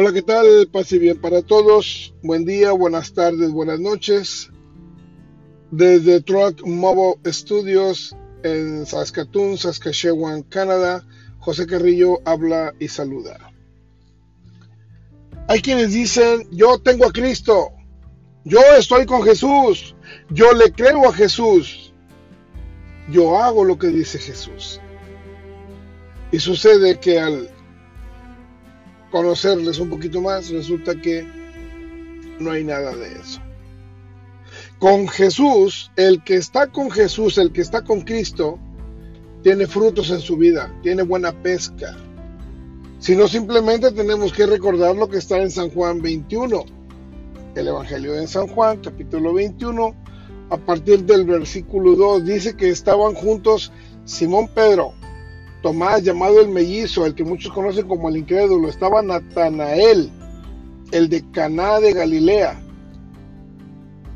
Hola, ¿qué tal? Pase bien para todos. Buen día, buenas tardes, buenas noches. Desde Truck Mobile Studios en Saskatoon, Saskatchewan, Canadá, José Carrillo habla y saluda. Hay quienes dicen, yo tengo a Cristo, yo estoy con Jesús, yo le creo a Jesús, yo hago lo que dice Jesús. Y sucede que al conocerles un poquito más, resulta que no hay nada de eso. Con Jesús, el que está con Jesús, el que está con Cristo, tiene frutos en su vida, tiene buena pesca. Si no, simplemente tenemos que recordar lo que está en San Juan 21. El Evangelio de San Juan, capítulo 21, a partir del versículo 2, dice que estaban juntos Simón Pedro, Tomás, llamado el mellizo, el que muchos conocen como el incrédulo, estaba Natanael, el de Caná de Galilea,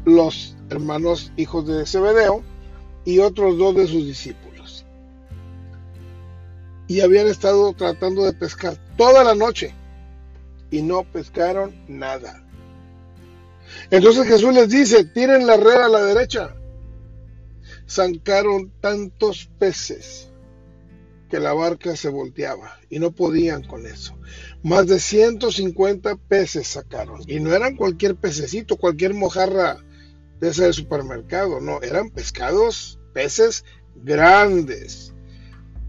los hermanos hijos de Zebedeo y otros dos de sus discípulos. Y habían estado tratando de pescar toda la noche y no pescaron nada. Entonces Jesús les dice, tiren la red a la derecha. Zancaron tantos peces que la barca se volteaba y no podían con eso. Más de 150 peces sacaron y no eran cualquier pececito, cualquier mojarra de ese del supermercado, no, eran pescados, peces grandes.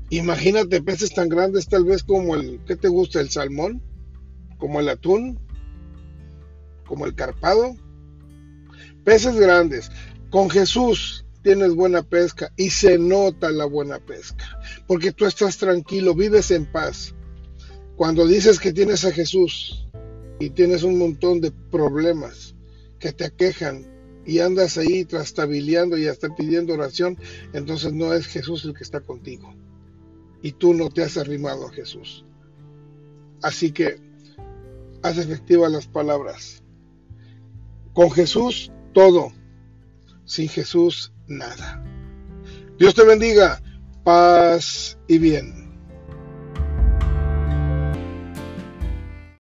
Imagínate peces tan grandes tal vez como el, ¿qué te gusta? El salmón, como el atún, como el carpado. Peces grandes. Con Jesús tienes buena pesca y se nota la buena pesca, porque tú estás tranquilo, vives en paz. Cuando dices que tienes a Jesús y tienes un montón de problemas que te aquejan y andas ahí trastabilleando y hasta pidiendo oración, entonces no es Jesús el que está contigo. Y tú no te has arrimado a Jesús. Así que haz efectivas las palabras. Con Jesús todo. Sin Jesús nada. Dios te bendiga, paz y bien.